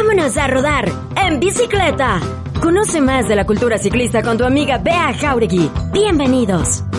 Vámonos a rodar en bicicleta. Conoce más de la cultura ciclista con tu amiga Bea Jauregui. Bienvenidos.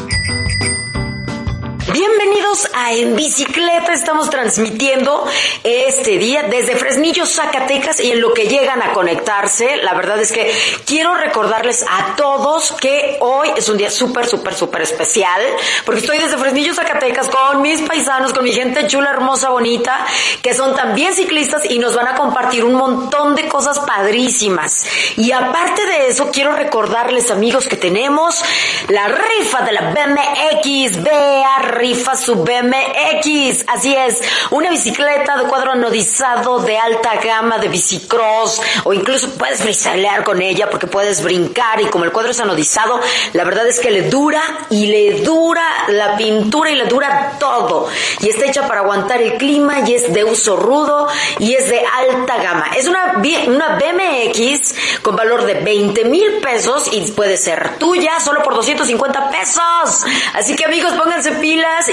Bienvenidos a En Bicicleta. Estamos transmitiendo este día desde Fresnillo, Zacatecas y en lo que llegan a conectarse. La verdad es que quiero recordarles a todos que hoy es un día súper, súper, súper especial porque estoy desde Fresnillo, Zacatecas con mis paisanos, con mi gente chula, hermosa, bonita, que son también ciclistas y nos van a compartir un montón de cosas padrísimas. Y aparte de eso, quiero recordarles, amigos, que tenemos la rifa de la BMX. Vea, rifa su BMX. Así es, una bicicleta de cuadro anodizado de alta gama de bicicross o incluso puedes freestylear con ella porque puedes brincar y como el cuadro es anodizado, la verdad es que le dura y le dura la pintura y le dura todo. Y está hecha para aguantar el clima y es de uso rudo y es de alta gama. Es una, una BMX con valor de 20 mil pesos y puede ser tuya solo por 250 pesos. Así que amigos, pónganse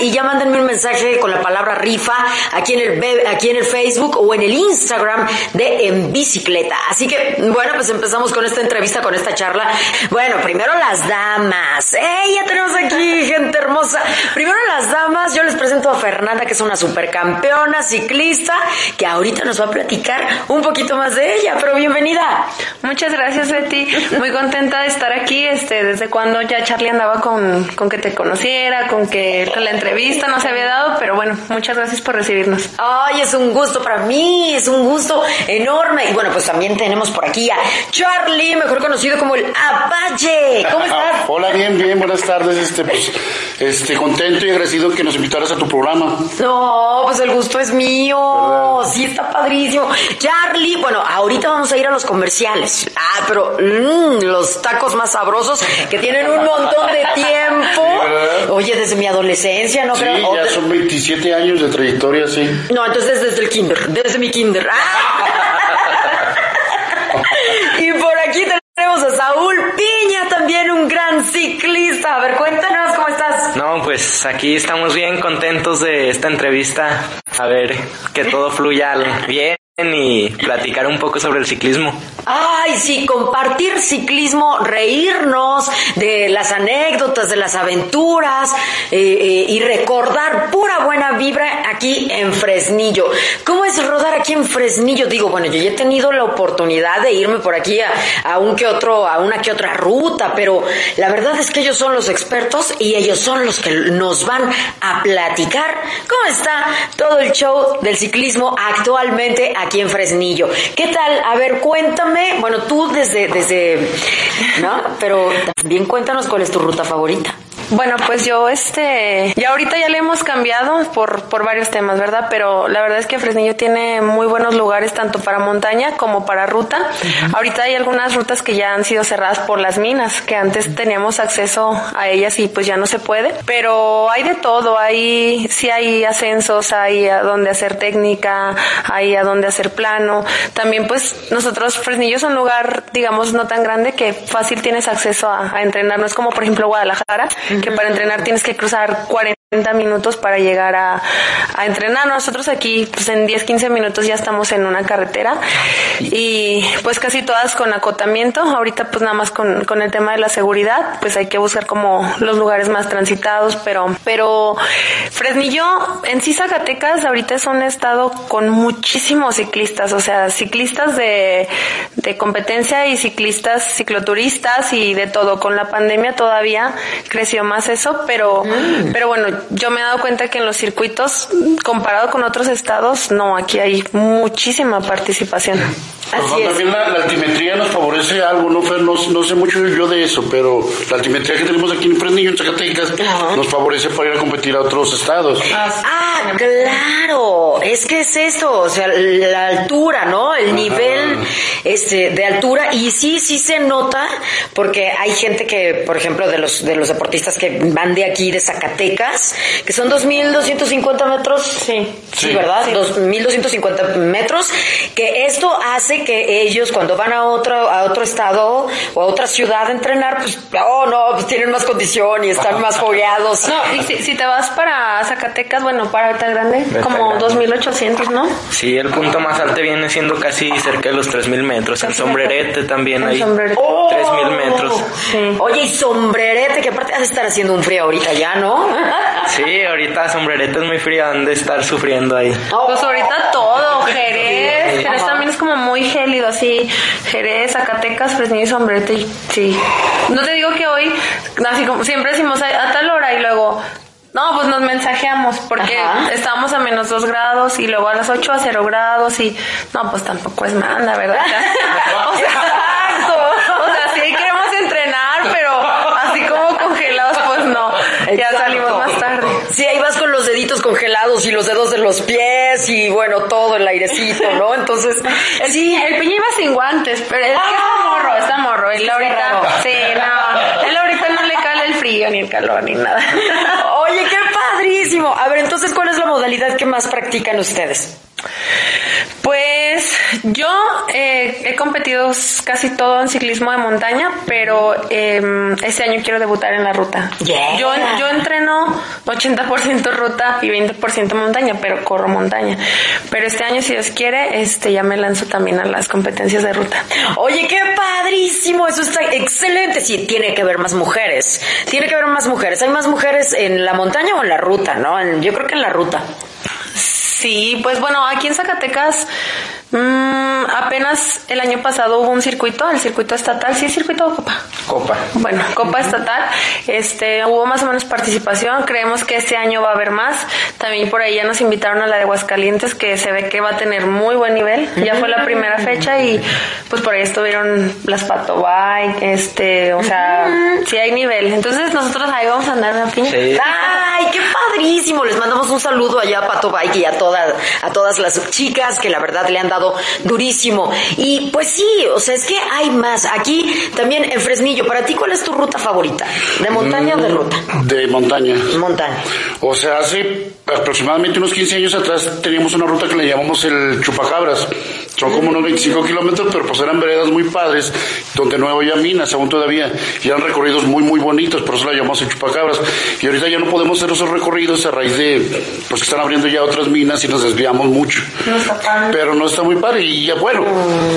y ya mándenme un mensaje con la palabra rifa aquí en el aquí en el Facebook o en el Instagram de En Bicicleta. Así que, bueno, pues empezamos con esta entrevista, con esta charla. Bueno, primero las damas. ¡Eh! Ya tenemos aquí gente hermosa. Primero las damas, yo les presento a Fernanda, que es una supercampeona ciclista, que ahorita nos va a platicar un poquito más de ella, pero bienvenida. Muchas gracias, Betty. Muy contenta de estar aquí, este, desde cuando ya Charlie andaba con, con que te conociera, con que la entrevista no se había dado, pero bueno, muchas gracias por recibirnos. Ay, es un gusto para mí, es un gusto enorme. Y bueno, pues también tenemos por aquí a Charlie, mejor conocido como el Apache. ¿Cómo estás? Hola, bien, bien, buenas tardes. Este, pues, este, contento y agradecido que nos invitaras a tu programa. No, pues el gusto es mío. Sí, está padrísimo. Charlie, bueno, ahorita vamos a ir a los comerciales. Ah, pero mmm, los tacos más sabrosos que tienen un montón de tiempo. Oye, desde mi adolescencia ¿no sí, ya son 27 años de trayectoria, sí. No, entonces desde el kinder, desde mi kinder. y por aquí tenemos a Saúl Piña, también un gran ciclista. A ver, cuéntanos cómo estás. No, pues aquí estamos bien contentos de esta entrevista. A ver, que todo fluya bien y platicar un poco sobre el ciclismo. Ay, sí, compartir ciclismo, reírnos de las anécdotas, de las aventuras eh, eh, y recordar pura buena vibra aquí en Fresnillo. ¿Cómo es rodar aquí en Fresnillo? Digo, bueno, yo ya he tenido la oportunidad de irme por aquí a, que a una que otra ruta, pero la verdad es que ellos son los expertos y ellos son los que nos van a platicar cómo está todo el show del ciclismo actualmente aquí aquí en Fresnillo. ¿Qué tal? A ver, cuéntame, bueno, tú desde, desde, ¿no? Pero también cuéntanos cuál es tu ruta favorita. Bueno, pues yo, este, ya ahorita ya le hemos cambiado por, por varios temas, ¿verdad? Pero la verdad es que Fresnillo tiene muy buenos lugares tanto para montaña como para ruta. Ahorita hay algunas rutas que ya han sido cerradas por las minas, que antes teníamos acceso a ellas y pues ya no se puede. Pero hay de todo, hay, sí hay ascensos, hay a dónde hacer técnica, hay a dónde hacer plano. También pues nosotros, Fresnillo es un lugar, digamos, no tan grande que fácil tienes acceso a, a entrenar. No es como por ejemplo Guadalajara, que para entrenar tienes que cruzar 40 minutos para llegar a, a, entrenar. Nosotros aquí, pues en 10, 15 minutos ya estamos en una carretera y pues casi todas con acotamiento. Ahorita pues nada más con, con el tema de la seguridad, pues hay que buscar como los lugares más transitados, pero, pero Fresnillo, en sí Zacatecas ahorita es un estado con muchísimos ciclistas, o sea, ciclistas de, de competencia y ciclistas, cicloturistas y de todo. Con la pandemia todavía creció más eso, pero, mm. pero bueno, yo me he dado cuenta que en los circuitos, comparado con otros estados, no, aquí hay muchísima participación. Así también la, altimetría nos favorece algo, no, no, sé mucho yo de eso, pero la altimetría que tenemos aquí en Fresnillo, en Zacatecas, nos favorece para ir a competir a otros estados. Ah, claro, es que es esto, o sea, la altura, ¿no? El nivel este, de altura, y sí, sí se nota, porque hay gente que, por ejemplo, de los, de los deportistas que van de aquí, de Zacatecas, que son 2.250 metros, sí, sí, ¿verdad? 2.250 metros, que esto ha hace que ellos cuando van a otro, a otro estado o a otra ciudad a entrenar, pues, oh no, pues tienen más condición y están más fogueados. No, y si, si te vas para Zacatecas, bueno, para Alta Grande, como 2800, ¿no? Sí, el punto más alto viene siendo casi cerca de los 3000 metros. En sombrerete también hay Sombrerete. ¡Oh! 3000 metros. Sí. Oye, y sombrerete, que aparte ha de estar haciendo un frío ahorita ya, ¿no? Sí, ahorita sombrerete es muy frío, han de estar sufriendo ahí. Pues ahorita todo, Jerez. Jerez también es como muy gélido, así, Jerez, Zacatecas, Fresnillo y Sombrerete, y- sí. No te digo que hoy, así como siempre decimos a, a tal hora y luego, no, pues nos mensajeamos porque Ajá. estábamos a menos dos grados y luego a las 8 a 0 grados y no, pues tampoco es nada, ¿verdad? o sea, o sea, sí queremos entrenar, pero así como congelados, pues no, ya Exacto. salimos más tarde. Sí, ahí vas con los deditos congelados y los dedos de los pies y bueno, todo el airecito, ¿no? Entonces, sí, El piña iba sin guantes, pero es que Ah. está morro, está morro. Él ahorita, sí, no, él ahorita no le cala el frío ni el calor ni nada. Oye, qué padrísimo. A ver, entonces, ¿cuál es la modalidad que más practican ustedes? Pues yo eh, he competido casi todo en ciclismo de montaña, pero eh, este año quiero debutar en la ruta. Yeah. Yo, yo entreno 80% ruta y 20% montaña, pero corro montaña. Pero este año, si Dios quiere, este ya me lanzo también a las competencias de ruta. Oye, qué padrísimo, eso está excelente. Sí, tiene que haber más mujeres. Tiene que haber más mujeres. ¿Hay más mujeres en la montaña o en la ruta, no? En- yo creo que en la ruta. Sí, pues bueno, aquí en Zacatecas mm, apenas el año pasado hubo un circuito, el circuito estatal, sí, circuito o copa. Copa. Bueno, Copa Estatal, este, hubo más o menos participación, creemos que este año va a haber más, también por ahí ya nos invitaron a la de Aguascalientes, que se ve que va a tener muy buen nivel, ya fue la primera fecha y pues por ahí estuvieron las Pato Bike, este, o sea, sí hay nivel, entonces nosotros ahí vamos a andar piña. Sí. ¡Ay, qué padrísimo! Les mandamos un saludo allá a Pato Bike y a todas, a todas las chicas que la verdad le han dado durísimo. Y pues sí, o sea, es que hay más. Aquí también en Fresnillo, para ti, ¿cuál es tu ruta favorita? ¿De montaña o de ruta? De montaña. Montaña. O sea, hace aproximadamente unos 15 años atrás teníamos una ruta que le llamamos el Chupacabras. Son como unos 25 kilómetros, pero pues eran veredas muy padres, donde no había minas aún todavía. Y eran recorridos muy, muy bonitos, por eso la llamamos el Chupacabras. Y ahorita ya no podemos hacer esos recorridos a raíz de, pues que están abriendo ya otras minas y nos desviamos mucho. Pero no está muy padre. Y ya, bueno,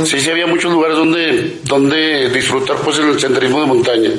sí, sí había muchos lugares donde, donde disfrutar pues el senderismo de montaña.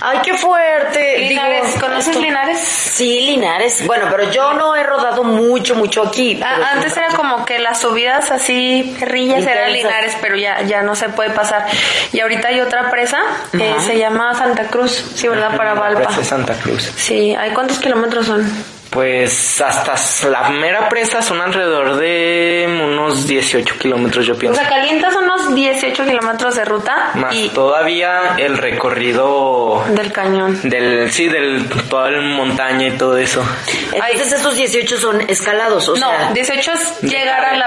¡Ay, qué fuerte! Linares, Digo, ¿conoces esto- Linares? Sí, Linares. Bueno, pero yo no he rodado mucho, mucho aquí. Ah, Antes era como que las subidas así, eran Intensas. Linares, pero ya, ya no se puede pasar. Y ahorita hay otra presa, eh, se llama Santa Cruz, sí, ¿verdad? Para Valpa. Presa Santa Cruz. Sí, ¿hay cuántos kilómetros son? Pues hasta la mera presa son alrededor de unos 18 kilómetros, yo O pienso. sea, calientas unos 18 kilómetros de ruta Más y todavía el recorrido del cañón. del, sí, del, toda la montaña y todo eso. Entonces esos 18 son escalados, o sea... No, 18 es llegar a la,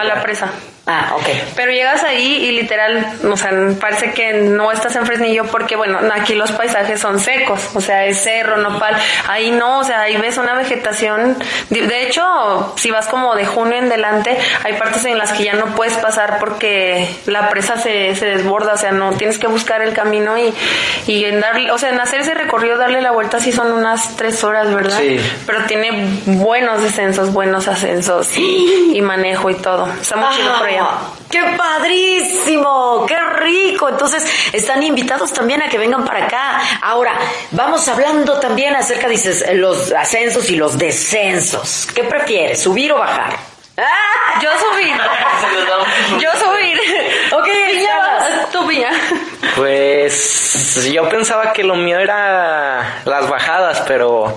a la presa. Ah, ok. Pero llegas ahí y literal, o sea, parece que no estás en Fresnillo porque, bueno, aquí los paisajes son secos, o sea, es cerro, nopal. Ahí no, o sea, ahí ves una vegetación. De hecho, si vas como de junio en delante, hay partes en las que ya no puedes pasar porque la presa se, se desborda, o sea, no tienes que buscar el camino y, y en darle, o sea, en hacer ese recorrido, darle la vuelta, sí son unas tres horas, ¿verdad? Sí. Pero tiene buenos descensos, buenos ascensos y, y manejo y todo. Está muy chido por allá. ¡Qué padrísimo! ¡Qué rico! Entonces, están invitados también a que vengan para acá. Ahora, vamos hablando también acerca, dices, los ascensos y los descensos. ¿Qué prefieres, subir o bajar? ¡Ah! Yo subir. Yo subir. Ok, Tú piña. Pues yo pensaba que lo mío era las bajadas, pero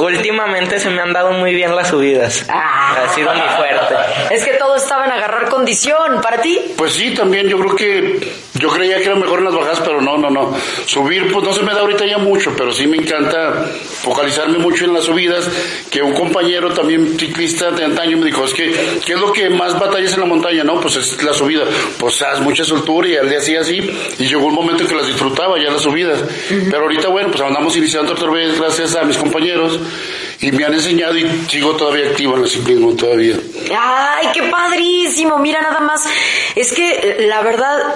últimamente se me han dado muy bien las subidas. Ah. Ha sido muy fuerte. Es que todo estaba en agarrar condición. ¿Para ti? Pues sí, también yo creo que yo creía que era mejor en las bajadas, pero no, no, no. Subir, pues no se me da ahorita ya mucho, pero sí me encanta focalizarme mucho en las subidas. Que un compañero también ciclista de antaño me dijo, es que, ¿qué es lo que más batallas en la montaña? No, pues es la subida. Pues haz mucha soltura y al día así, así. Y llegó un momento en que las disfrutaba ya las subidas. Pero ahorita, bueno, pues andamos iniciando otra vez gracias a mis compañeros y me han enseñado y sigo todavía activo en el ciclismo todavía. ¡Ay, qué padrísimo! Mira nada más Es que eh, la verdad,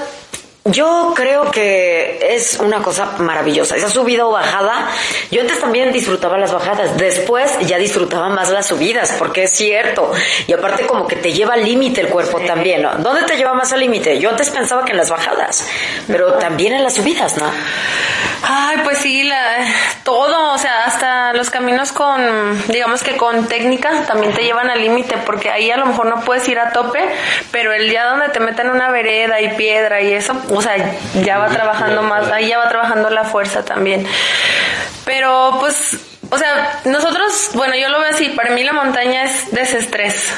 yo creo que es una cosa maravillosa. Esa subida o bajada, yo antes también disfrutaba las bajadas, después ya disfrutaba más las subidas, porque es cierto. Y aparte como que te lleva al límite el cuerpo también, ¿no? ¿Dónde te lleva más al límite? Yo antes pensaba que en las bajadas, pero también en las subidas, ¿no? Ay, pues sí, la, todo, o sea, hasta los caminos con, digamos que con técnica también te llevan al límite, porque ahí a lo mejor no puedes ir a tope, pero el día donde te meten una vereda y piedra y eso, o sea, ya va trabajando más, ahí ya va trabajando la fuerza también. Pero pues, o sea, nosotros, bueno, yo lo veo así, para mí la montaña es desestrés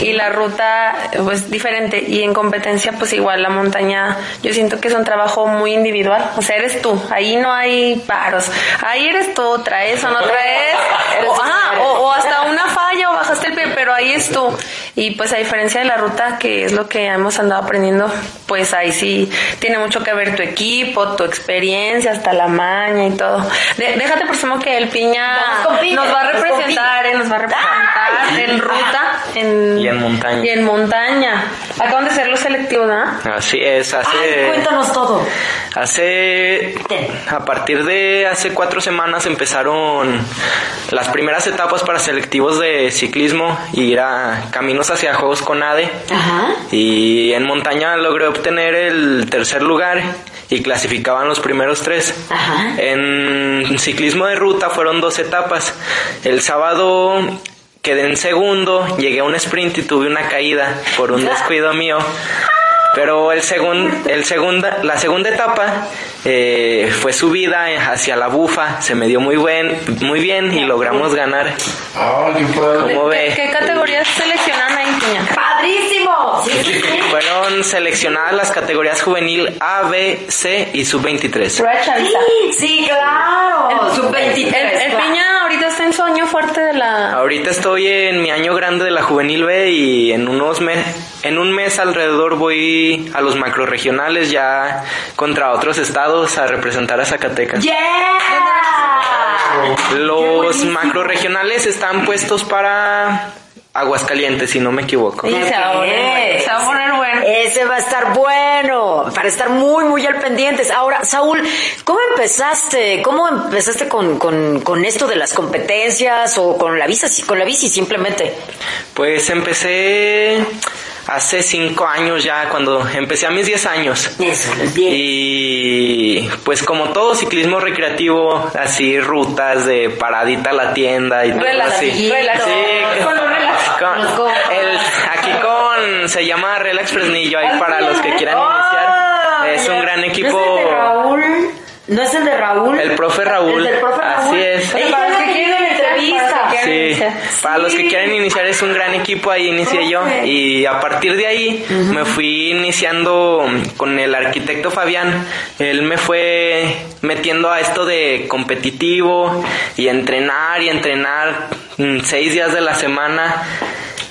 y la ruta pues diferente. Y en competencia pues igual la montaña yo siento que es un trabajo muy individual. O sea eres tú. Ahí no hay paros. Ahí eres tú. Traes o no traes. O, ajá, o, o hasta una falla o bajaste el pie pero ahí es tú y pues a diferencia de la ruta que es lo que hemos andado aprendiendo pues ahí sí tiene mucho que ver tu equipo tu experiencia hasta la maña y todo De- déjate por sumo que el piña nos va a representar eh, nos va a representar en ruta en Y en montaña. y en montaña. Acaban de ser los selectivos, ¿no? Así es, hace... Ay, cuéntanos todo. Hace, a partir de hace cuatro semanas empezaron las primeras etapas para selectivos de ciclismo y ir a caminos hacia Juegos con ADE. Ajá. Y en montaña logré obtener el tercer lugar y clasificaban los primeros tres. Ajá. En ciclismo de ruta fueron dos etapas. El sábado quedé en segundo, llegué a un sprint y tuve una caída por un descuido mío. Pero el segun- el segunda, la segunda etapa eh, fue subida hacia la bufa, se me dio muy buen, muy bien y logramos ganar. Ah, qué padre. ¿Cómo ¿Qué, ve? qué categorías seleccionaron? ¡Padrísimo! Sí, sí, sí. Fueron seleccionadas las categorías juvenil A, B, C y sub-23. Prueba chaviza. Sí, claro. Sub 23. El, el claro. Piña ahorita está en su año fuerte de la... Ahorita estoy en mi año grande de la juvenil B y en unos me- en un mes alrededor voy a los macroregionales ya contra otros estados a representar a Zacatecas. ¡Yeah! Los macroregionales están puestos para Aguascalientes, si no me equivoco. Y se va a poner bueno, se va a poner bueno. Ese va a estar bueno, para estar muy, muy al pendientes. Ahora, Saúl, ¿cómo empezaste? ¿Cómo empezaste con, con, con esto de las competencias o con la bici, con la bici simplemente? Pues empecé hace cinco años ya, cuando empecé a mis 10 años. Eso. Y pues como todo ciclismo recreativo, así rutas de paradita a la tienda y todo así. relax. Sí, Con relax. el, aquí con se llama Relax Fresnillo ahí para los que quieran Ah, iniciar. Es un gran ¿No equipo. es el de Raúl? ¿No es el de Raúl? El profe Raúl. El del profe Así Raúl. es. Oye, Para Sí, para los que quieren iniciar es un gran equipo, ahí inicié yo. Y a partir de ahí me fui iniciando con el arquitecto Fabián, él me fue metiendo a esto de competitivo y entrenar y entrenar mm, seis días de la semana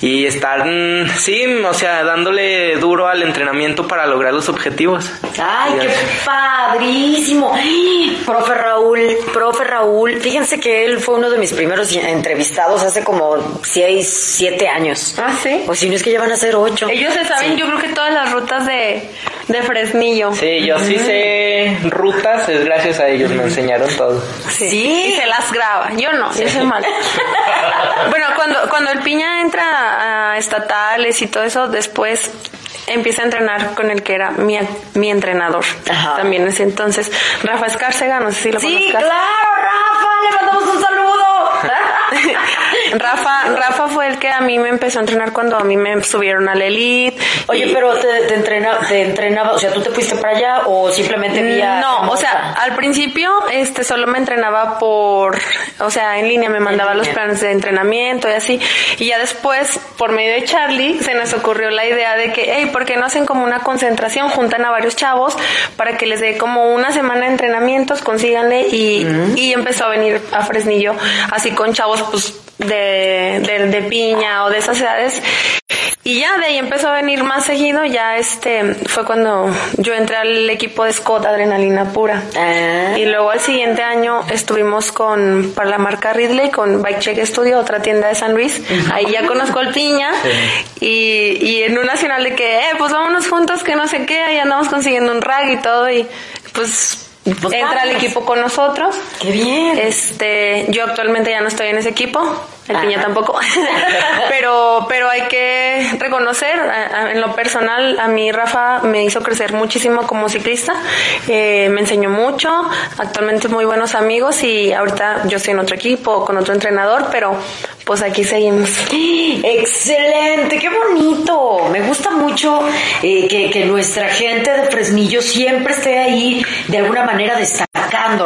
y estar, mm, sí, o sea, dándole duro al entrenamiento para lograr los objetivos. Ay, qué padrísimo. ¡Ay! Profe Raúl, profe Raúl, fíjense que él fue uno de mis primeros entrevistados hace como seis, siete años. Ah, sí. O si no es que ya van a ser ocho. Ellos se saben, yo creo que todas las rutas de, de Fresnillo. Sí, yo sí sé rutas, es gracias a ellos, me enseñaron todo. Sí. Y se las graba. Yo no, yo soy mal. bueno, cuando, cuando el piña entra a estatales y todo eso, después empieza a entrenar con el que era mi, mi entrenador. Ajá. También ese entonces. Rafa Escárcega, no sé si lo Sí, conozcas. claro, Rafa, le mandamos un saludo. Rafa, Rafa fue el que a mí me empezó a entrenar cuando a mí me subieron al elite. Oye, Y- pero te, te, entrena, te entrenaba, o sea, ¿tú te fuiste para allá o simplemente vía No, o sea, al principio este solo me entrenaba por, o sea, en línea me mandaba los planes de entrenamiento y así. Y ya después, por medio de Charlie, se nos ocurrió la idea de que, hey, ¿por qué no hacen como una concentración? Juntan a varios chavos para que les dé como una semana de entrenamientos, consíganle y, y empezó a venir a Fresnillo así con chavos pues de, de, de piña o de esas edades. Y ya de ahí empezó a venir más seguido, ya este fue cuando yo entré al equipo de Scott Adrenalina Pura. Ah. Y luego al siguiente año estuvimos con, para la marca Ridley, con Bike Check Studio, otra tienda de San Luis. Ahí ya conozco al Piña. Y, y en un nacional de que, eh, pues vámonos juntos, que no sé qué, ahí andamos consiguiendo un rag y todo. Y pues Pues entra al equipo con nosotros. ¡Qué bien! Este, yo actualmente ya no estoy en ese equipo, el piña tampoco, pero, pero hay que reconocer, en lo personal, a mí Rafa me hizo crecer muchísimo como ciclista, eh, me enseñó mucho, actualmente muy buenos amigos y ahorita yo estoy en otro equipo, con otro entrenador, pero pues aquí seguimos. Excelente, qué bonito. Me gusta mucho eh, que, que nuestra gente de Fresnillo siempre esté ahí de alguna manera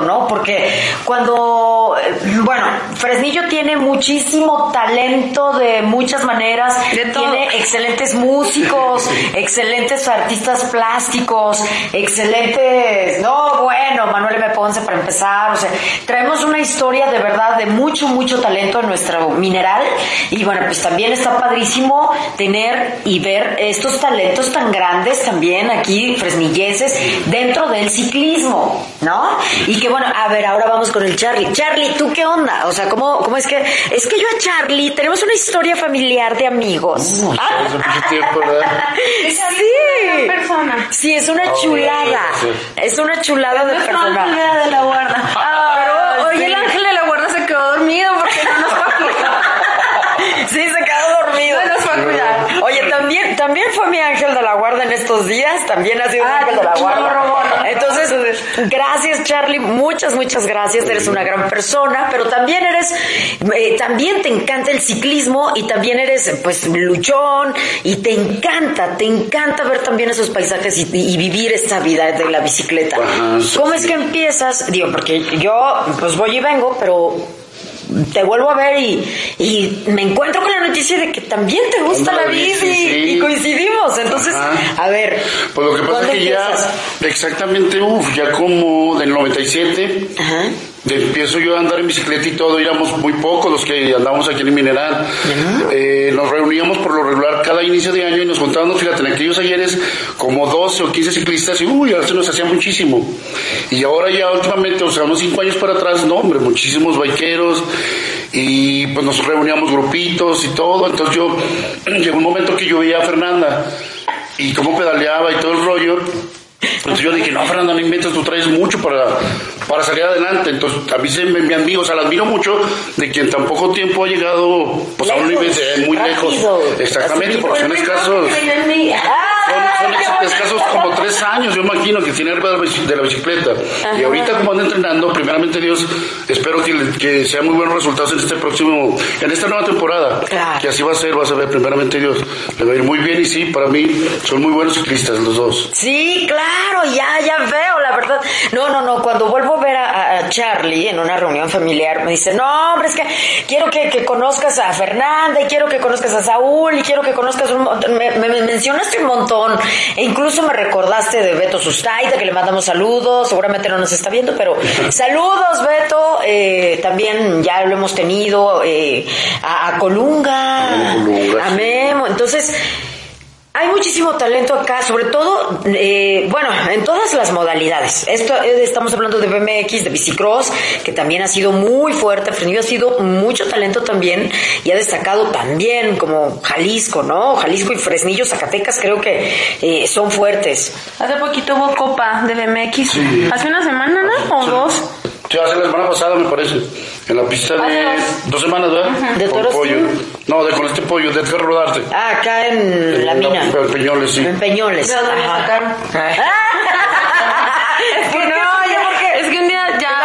¿no? Porque cuando, eh, bueno, Fresnillo tiene muchísimo talento de muchas maneras. De. Tiene excelentes músicos, excelentes artistas plásticos, excelentes, no, bueno, Manuel M. Ponce para empezar, o sea, traemos una historia de verdad de mucho, mucho talento en nuestro mineral y bueno, pues también está padrísimo tener y ver estos talentos tan grandes también aquí, fresnilleses, dentro del ciclismo, ¿no? Y que bueno, a ver, ahora vamos con el Charlie. Charlie, ¿tú qué onda? O sea, ¿cómo, cómo es que, es que yo a Charlie tenemos una historia familiar de amigos. Ah, Hace mucho tiempo, ¿verdad? Sí. persona. Sí, es una chulada. Es una chulada de persona. de la guarda. Pero, oye, el ángel de la guarda se quedó dormido porque no nos fue a cuidar. Sí, se quedó dormido. No nos fue a cuidar. Oye, también, fue mi ángel de la guarda en estos días. También ha sido mi Ah, ángel de la guarda. no. Entonces, gracias, Charlie. Muchas, muchas gracias. Eres una gran persona, pero también eres, eh, también te encanta el ciclismo y también eres, pues, luchón y te encanta, te encanta ver también esos paisajes y, y vivir esta vida de la bicicleta. ¿Cómo es que empiezas? Digo, porque yo, pues, voy y vengo, pero te vuelvo a ver y, y me encuentro con la noticia de que también te gusta la bici, sí. y coincidimos. Entonces, Ajá. a ver. Pues lo que pasa es ¿cuándo que ya, exactamente, uf, ya como del 97, Ajá. Empiezo yo a andar en bicicleta y todo, éramos muy pocos los que andábamos aquí en el Mineral. Eh, nos reuníamos por lo regular cada inicio de año y nos juntábamos, fíjate, en aquellos ayeres como 12 o 15 ciclistas y uy, ahora se nos hacía muchísimo. Y ahora ya últimamente, o sea, unos 5 años para atrás, no, hombre, muchísimos biqueros y pues nos reuníamos grupitos y todo. Entonces yo, llegó un momento que yo veía a Fernanda y cómo pedaleaba y todo el rollo. Entonces yo dije, no, Fernanda, no inventes, tú traes mucho para, para salir adelante. Entonces a mí se me, me admiro, o sea, la admiro mucho de quien tan poco tiempo ha llegado pues, a un nivel muy rápido. lejos. Exactamente, porque son escasos. Son, escasos como tres años, yo imagino, que tiene arriba de la bicicleta. Y ahorita como anda entrenando, primeramente Dios, espero que, que sean muy buenos resultados en este próximo, en esta nueva temporada. Claro. Que así va a ser, vas a ver, primeramente Dios. Le va a ir muy bien y sí, para mí son muy buenos ciclistas los dos. Sí, claro, ya, ya veo, la verdad. No, no, no, cuando vuelvo a ver a, a- a Charlie en una reunión familiar, me dice, no, hombre, es que quiero que, que conozcas a Fernanda y quiero que conozcas a Saúl y quiero que conozcas un montón. Me, me- me mencionaste un montón e incluso me recordaste de Beto Sustaita, que le mandamos saludos, seguramente no nos está viendo, pero saludos, Beto. Eh, también ya lo hemos tenido eh, a, a Colunga, A Colunga, a. Memo. Entonces, hay muchísimo talento acá, sobre todo, eh, bueno, en todas las modalidades. Esto eh, estamos hablando de BMX, de bicicross, que también ha sido muy fuerte. Fresnillo ha sido mucho talento también y ha destacado también como Jalisco, ¿no? Jalisco y Fresnillo, Zacatecas, creo que eh, son fuertes. Hace poquito hubo Copa de BMX. Sí. Hace una semana, ¿no? O dos. Sí, hace la semana pasada, me parece. En la pista de dos. dos semanas, ¿verdad? ¿De Con Toros pollo. No, de con este pollo, de Edgar Rodarte. Ah, acá en la mina. En Peñoles, sí. En Peñoles. ¿De dónde me Ajá. sacaron? Es que no, ya porque... Es que un día ya.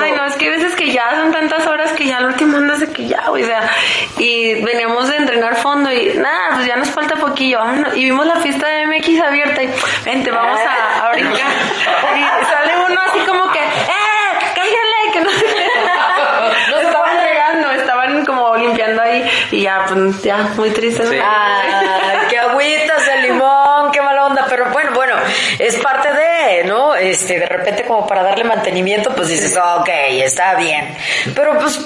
Ay, no, es que hay veces que ya son tantas horas que ya al último andas de que ya, güey, o sea. Y veníamos de entrenar fondo y nada, pues ya nos falta poquillo. vámonos. Y vimos la fiesta de MX abierta y vente, vamos a, a brincar. Y sale uno así como que, ¡eh! ¡Cállale! Que no sé qué. No estaban regando, estaban como limpiando ahí y ya, pues ya, muy triste. ¿no? Sí. Ay, qué agüitas de limón, qué mala onda, pero bueno, bueno, es parte de, ¿no? Este, de repente como para darle mantenimiento, pues dices, ok, está bien. Pero pues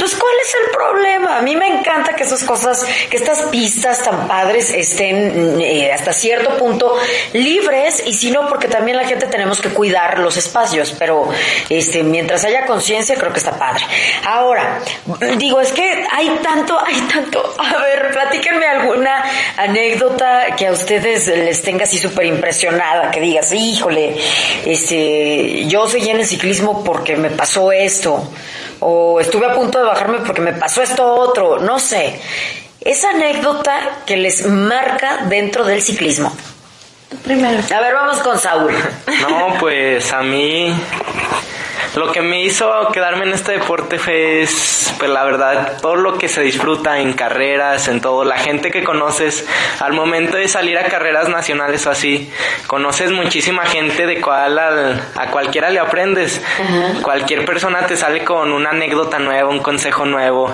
pues ¿cuál es el problema? A mí me encanta que esas cosas, que estas pistas tan padres estén eh, hasta cierto punto libres y si no, porque también la gente tenemos que cuidar los espacios, pero este, mientras haya conciencia creo que está padre. Ahora, digo, es que hay tanto, hay tanto. A ver, platíquenme alguna anécdota que a ustedes les tenga así súper impresionada, que digas, híjole, este, yo seguí en el ciclismo porque me pasó esto o estuve a punto de bajarme porque me pasó esto otro, no sé. Esa anécdota que les marca dentro del ciclismo. Primero. A ver, vamos con Saúl. No, pues a mí lo que me hizo quedarme en este deporte fue, pues la verdad, todo lo que se disfruta en carreras, en todo, la gente que conoces, al momento de salir a carreras nacionales o así, conoces muchísima gente de cual a cualquiera le aprendes. Cualquier persona te sale con una anécdota nueva, un consejo nuevo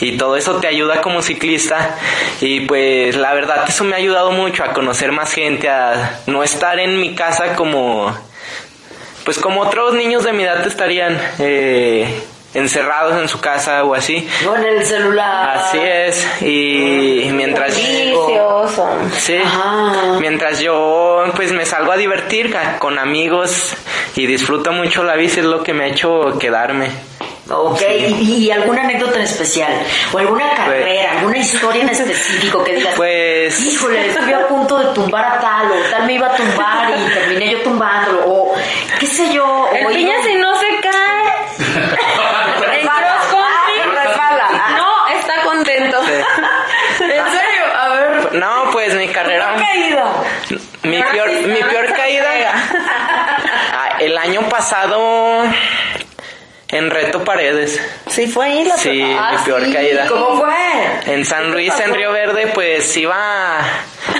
y todo eso te ayuda como ciclista. Y pues la verdad eso me ha ayudado mucho a conocer más gente, a no estar en mi casa como pues como otros niños de mi edad estarían eh, encerrados en su casa o así. En el celular. Así es. Y mientras sí, mientras yo pues me salgo a divertir con amigos y disfruto mucho la bici es lo que me ha hecho quedarme. Ok, ¿Y, alguna anécdota en especial? ¿O alguna pues carrera, alguna historia en específico que digas? Pues... Híjole, estuve a punto de tumbar a tal, o tal me iba a tumbar y terminé yo tumbándolo, o qué sé yo. El piña si no se cae. en ah, No, está contento. ¿En serio? A ver. No, pues mi carrera... caída? Mi peor, mi peor caída... Ah, el año pasado en Reto Paredes. Sí, fue ahí la Sí, mi ah, peor caída. ¿Cómo fue? En San Luis, en Río Verde, pues iba.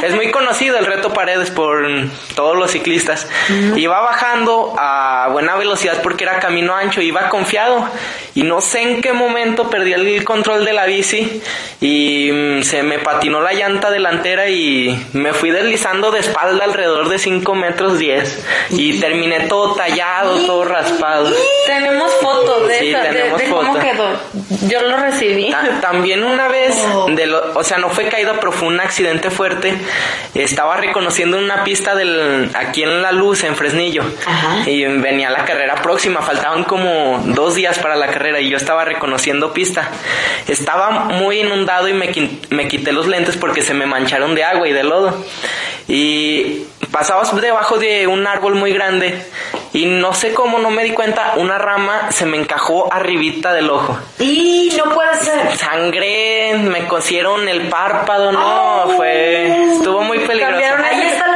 Es muy conocido el Reto Paredes por todos los ciclistas. Iba bajando a buena velocidad porque era camino ancho, iba confiado. Y no sé en qué momento perdí el control de la bici y mm, se me patinó la llanta delantera y me fui deslizando de espalda alrededor de 5 metros 10. Y terminé todo tallado, todo raspado. Tenemos fotos de, cómo quedó. Yo lo recibí. también una vez, oh. de lo, o sea, no fue caída, pero fue un accidente fuerte. Estaba reconociendo una pista del, aquí en La Luz, en Fresnillo. Y venía la carrera próxima. Faltaban como dos días para la carrera y yo estaba reconociendo pista. Estaba muy inundado y me, me quité los lentes porque se me mancharon de agua y de lodo. Y pasabas debajo de un árbol muy grande y no sé cómo no me di cuenta, una rama se me encajó arribita del ojo. Y no puede ser. Sangré, me cosieron el párpado, no, fue estuvo muy peligroso.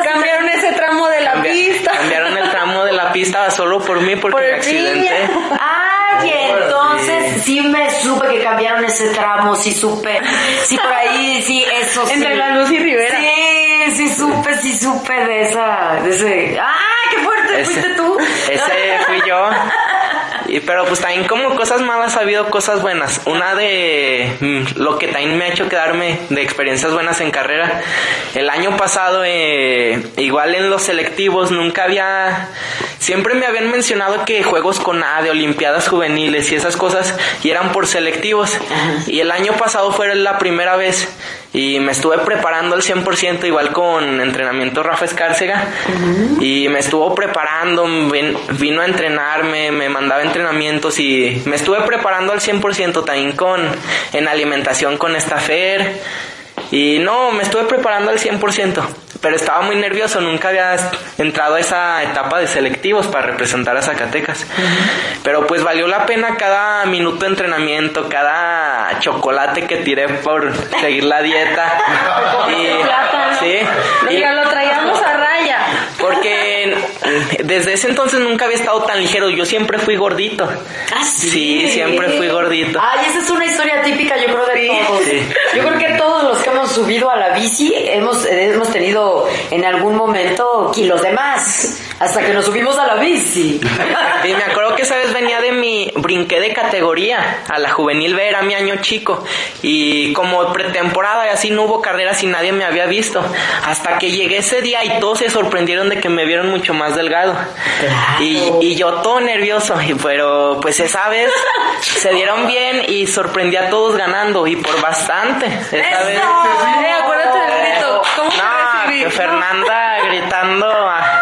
Cambiaron, ese, tramo de la pista. Cambiaron el tramo de la pista solo por mí porque me accidenté. Ay, entonces sí me supe que cambiaron ese tramo, sí supe. Sí por ahí, sí, eso sí. Entre la luz y Rivera. Sí, sí supe, sí supe de esa, de ese. ¡Ah, qué fuerte! ¿Fuiste tú? Ese fui yo. Y, pero pues también como cosas malas ha habido cosas buenas. Una de mm, lo que también me ha hecho quedarme de experiencias buenas en carrera. El año pasado, eh, igual en los selectivos, nunca había... Siempre me habían mencionado que juegos con A, de Olimpiadas Juveniles y esas cosas, y eran por selectivos. Y el año pasado fue la primera vez y me estuve preparando al 100% igual con entrenamiento Rafa Escárcega. Y me estuvo preparando, vino a entrenarme, me mandaba entrenamientos y me estuve preparando al 100% también con en alimentación con esta Fer y no, me estuve preparando al 100% pero estaba muy nervioso, nunca había entrado a esa etapa de selectivos para representar a Zacatecas. Pero pues valió la pena cada minuto de entrenamiento, cada chocolate que tiré por seguir la dieta. y, sí, y lo traíamos a raya. Porque desde ese entonces nunca había estado tan ligero, yo siempre fui gordito. ¿Ah, sí? siempre fui gordito. Ay, esa es una historia típica, yo creo, de todos. Yo creo que todos los que hemos subido a la bici hemos, hemos tenido en algún momento kilos de más. Hasta que nos subimos a la bici. Y me acuerdo que esa vez venía de mi, brinqué de categoría a la juvenil B, era mi año chico. Y como pretemporada y así no hubo carreras y nadie me había visto. Hasta que llegué ese día y todos se sorprendieron de que me vieron mucho más delgado. Y, y yo todo nervioso, pero pues esa vez se dieron bien y sorprendí a todos ganando y por bastante. Esa vez. Eh, acuérdate del grito. ¿Cómo te No, que Fernanda gritando ah,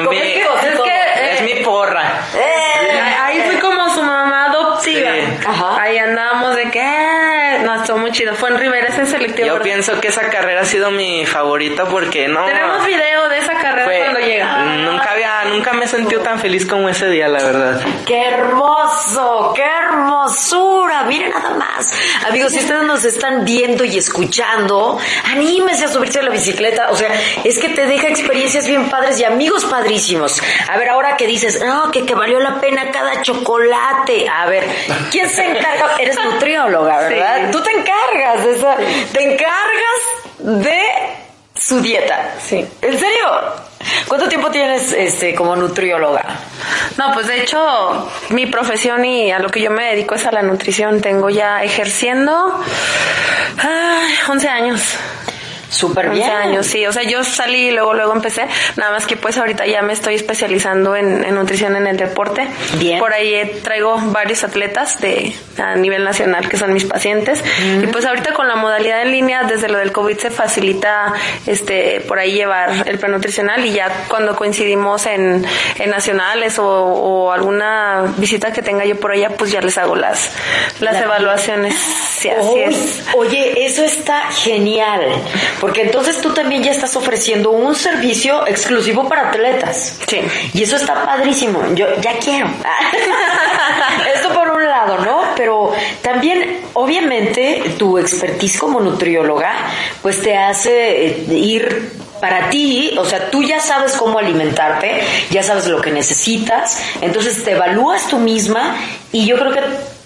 en mi- Es Es que, eh, es mi porra. ¡Eh! Ahí fui como su mamá adoptiva. Sí. Ajá. Ahí andábamos de que eh, no estuvo muy chido. Fue en Rivera ese selectivo. Yo pienso que esa carrera ha sido mi favorita porque no. Tenemos video de esa carrera fue- cuando llega. Nunca había, nunca me he sentido tan feliz como ese día, la verdad. ¡Qué hermoso! ¡Qué hermosura! Miren nada más. Amigos, si ustedes nos están viendo y escuchando, anímese a subirse a la bicicleta. O sea, es que te deja experiencias bien padres y amigos padrísimos. A ver, ahora que dices, no, que, que valió la pena cada chocolate. A ver, ¿quién se encarga? Eres nutrióloga, ¿verdad? Sí. Tú te encargas de esa, te encargas de su dieta. Sí. ¿En serio? ¿Cuánto tiempo tienes este como nutrióloga? No, pues de hecho, mi profesión y a lo que yo me dedico es a la nutrición. Tengo ya ejerciendo ay, 11 años. Súper 11 bien. años, sí. O sea, yo salí y luego, luego empecé. Nada más que pues ahorita ya me estoy especializando en, en nutrición en el deporte. Bien. Por ahí eh, traigo varios atletas de a nivel nacional que son mis pacientes. Y pues ahorita con la modalidad en línea, desde lo del COVID se facilita este por ahí llevar el plan nutricional y ya cuando coincidimos en, en nacionales o, o alguna visita que tenga yo por allá, pues ya les hago las, las La- evaluaciones. Sí, es. Oye, eso está genial, porque entonces tú también ya estás ofreciendo un servicio exclusivo para atletas. Sí. Y eso está padrísimo. Yo ya quiero. Esto por un lado, ¿no? Pero también, obviamente, tu expertise como nutrióloga, pues te hace eh, ir para ti, o sea, tú ya sabes cómo alimentarte, ya sabes lo que necesitas, entonces te evalúas tú misma y yo creo que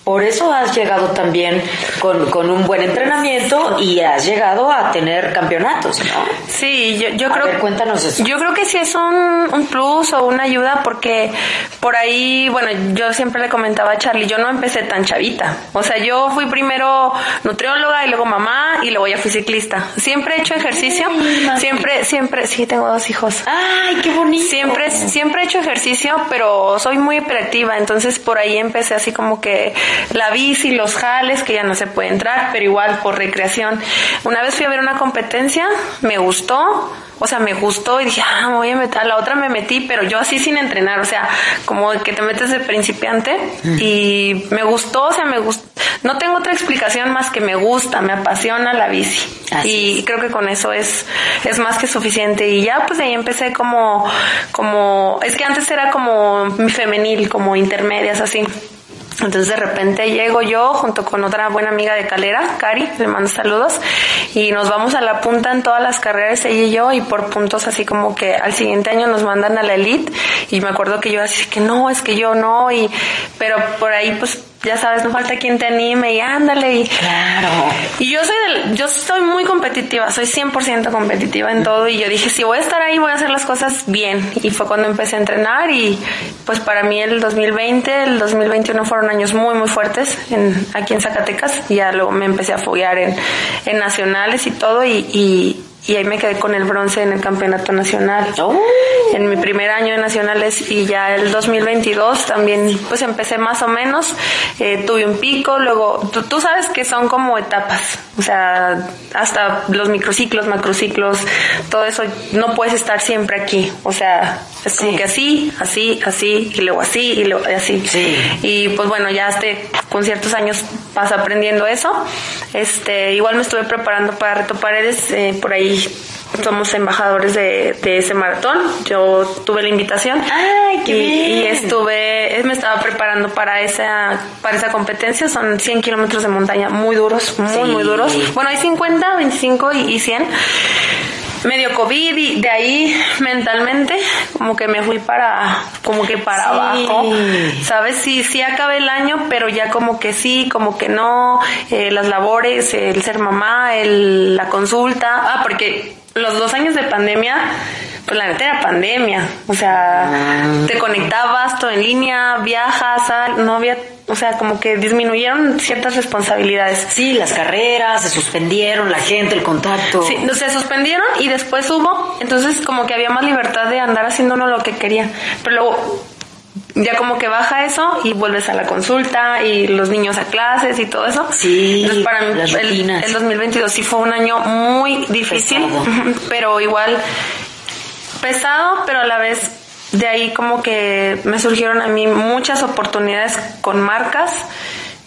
por eso has llegado también con, con un buen entrenamiento y has llegado a tener campeonatos, ¿no? Sí, yo, yo A creo ver, cuéntanos eso. Yo creo que sí es un, un plus o una ayuda porque por ahí, bueno, yo siempre le comentaba a Charlie, yo no empecé tan chavita. O sea, yo fui primero nutrióloga y luego mamá y luego ya fui ciclista. Siempre he hecho ejercicio, siempre, siempre, sí, tengo dos hijos. Ay, qué bonito. Siempre, siempre he hecho ejercicio, pero soy muy hiperactiva, entonces por ahí empecé así como que la bici, los jales, que ya no se puede entrar, pero igual por recreación. Una vez fui a ver una competencia, me gustó, o sea, me gustó y dije, ah, me voy a meter, a la otra me metí, pero yo así sin entrenar, o sea, como que te metes de principiante y me gustó, o sea, me gustó. No tengo otra explicación más que me gusta, me apasiona la bici. Así y creo que con eso es, es más que suficiente. Y ya pues de ahí empecé como, como, es que antes era como mi femenil, como intermedias así. Entonces de repente llego yo junto con otra buena amiga de Calera, Cari, le mando saludos, y nos vamos a la punta en todas las carreras, ella y yo, y por puntos así como que al siguiente año nos mandan a la elite, y me acuerdo que yo así que no, es que yo no, y pero por ahí pues ya sabes, no falta quien te anime y ándale y Claro. y yo soy del, yo soy muy competitiva, soy 100% competitiva en todo y yo dije, si voy a estar ahí voy a hacer las cosas bien. Y fue cuando empecé a entrenar y pues para mí el 2020, el 2021 fueron años muy muy fuertes en, aquí en Zacatecas y ya luego me empecé a foguear en, en nacionales y todo y, y, y ahí me quedé con el bronce en el campeonato nacional. Oh. En mi primer año de nacionales y ya el 2022 también pues empecé más o menos, eh, tuve un pico, luego tú, tú sabes que son como etapas, o sea, hasta los microciclos, macrociclos, todo eso, no puedes estar siempre aquí, o sea, es como Sí. que así, así, así, y luego así, y luego así. Sí. Y pues bueno, ya este, con ciertos años vas aprendiendo eso. Este, igual me estuve preparando para Reto Paredes, eh, por ahí somos embajadores de, de ese maratón. Yo tuve la invitación. Ay, qué y, bien. y estuve, me estaba preparando para esa, para esa competencia. Son 100 kilómetros de montaña muy duros, muy, Sí. muy duros. Bueno, hay 50, 25 y, y 100 medio COVID y de ahí mentalmente como que me fui para como que para Sí. abajo sabes sí sí acabé el año pero ya como que sí como que no eh, las labores el ser mamá el, la consulta ah porque los dos años de pandemia pues la neta era pandemia. O sea, Ah. te conectabas todo en línea, viajas, sal, no había, o sea, como que disminuyeron ciertas responsabilidades. Sí, las carreras se suspendieron, la gente, el contacto. Sí, no, se suspendieron y después hubo, entonces como que había más libertad de andar haciendo uno lo que quería. Pero luego ya como que baja eso y vuelves a la consulta y los niños a clases y todo eso. Sí, Entonces para mí el, el 2022 sí fue un año muy difícil, Pesado. pero igual pesado, pero a la vez de ahí como que me surgieron a mí muchas oportunidades con marcas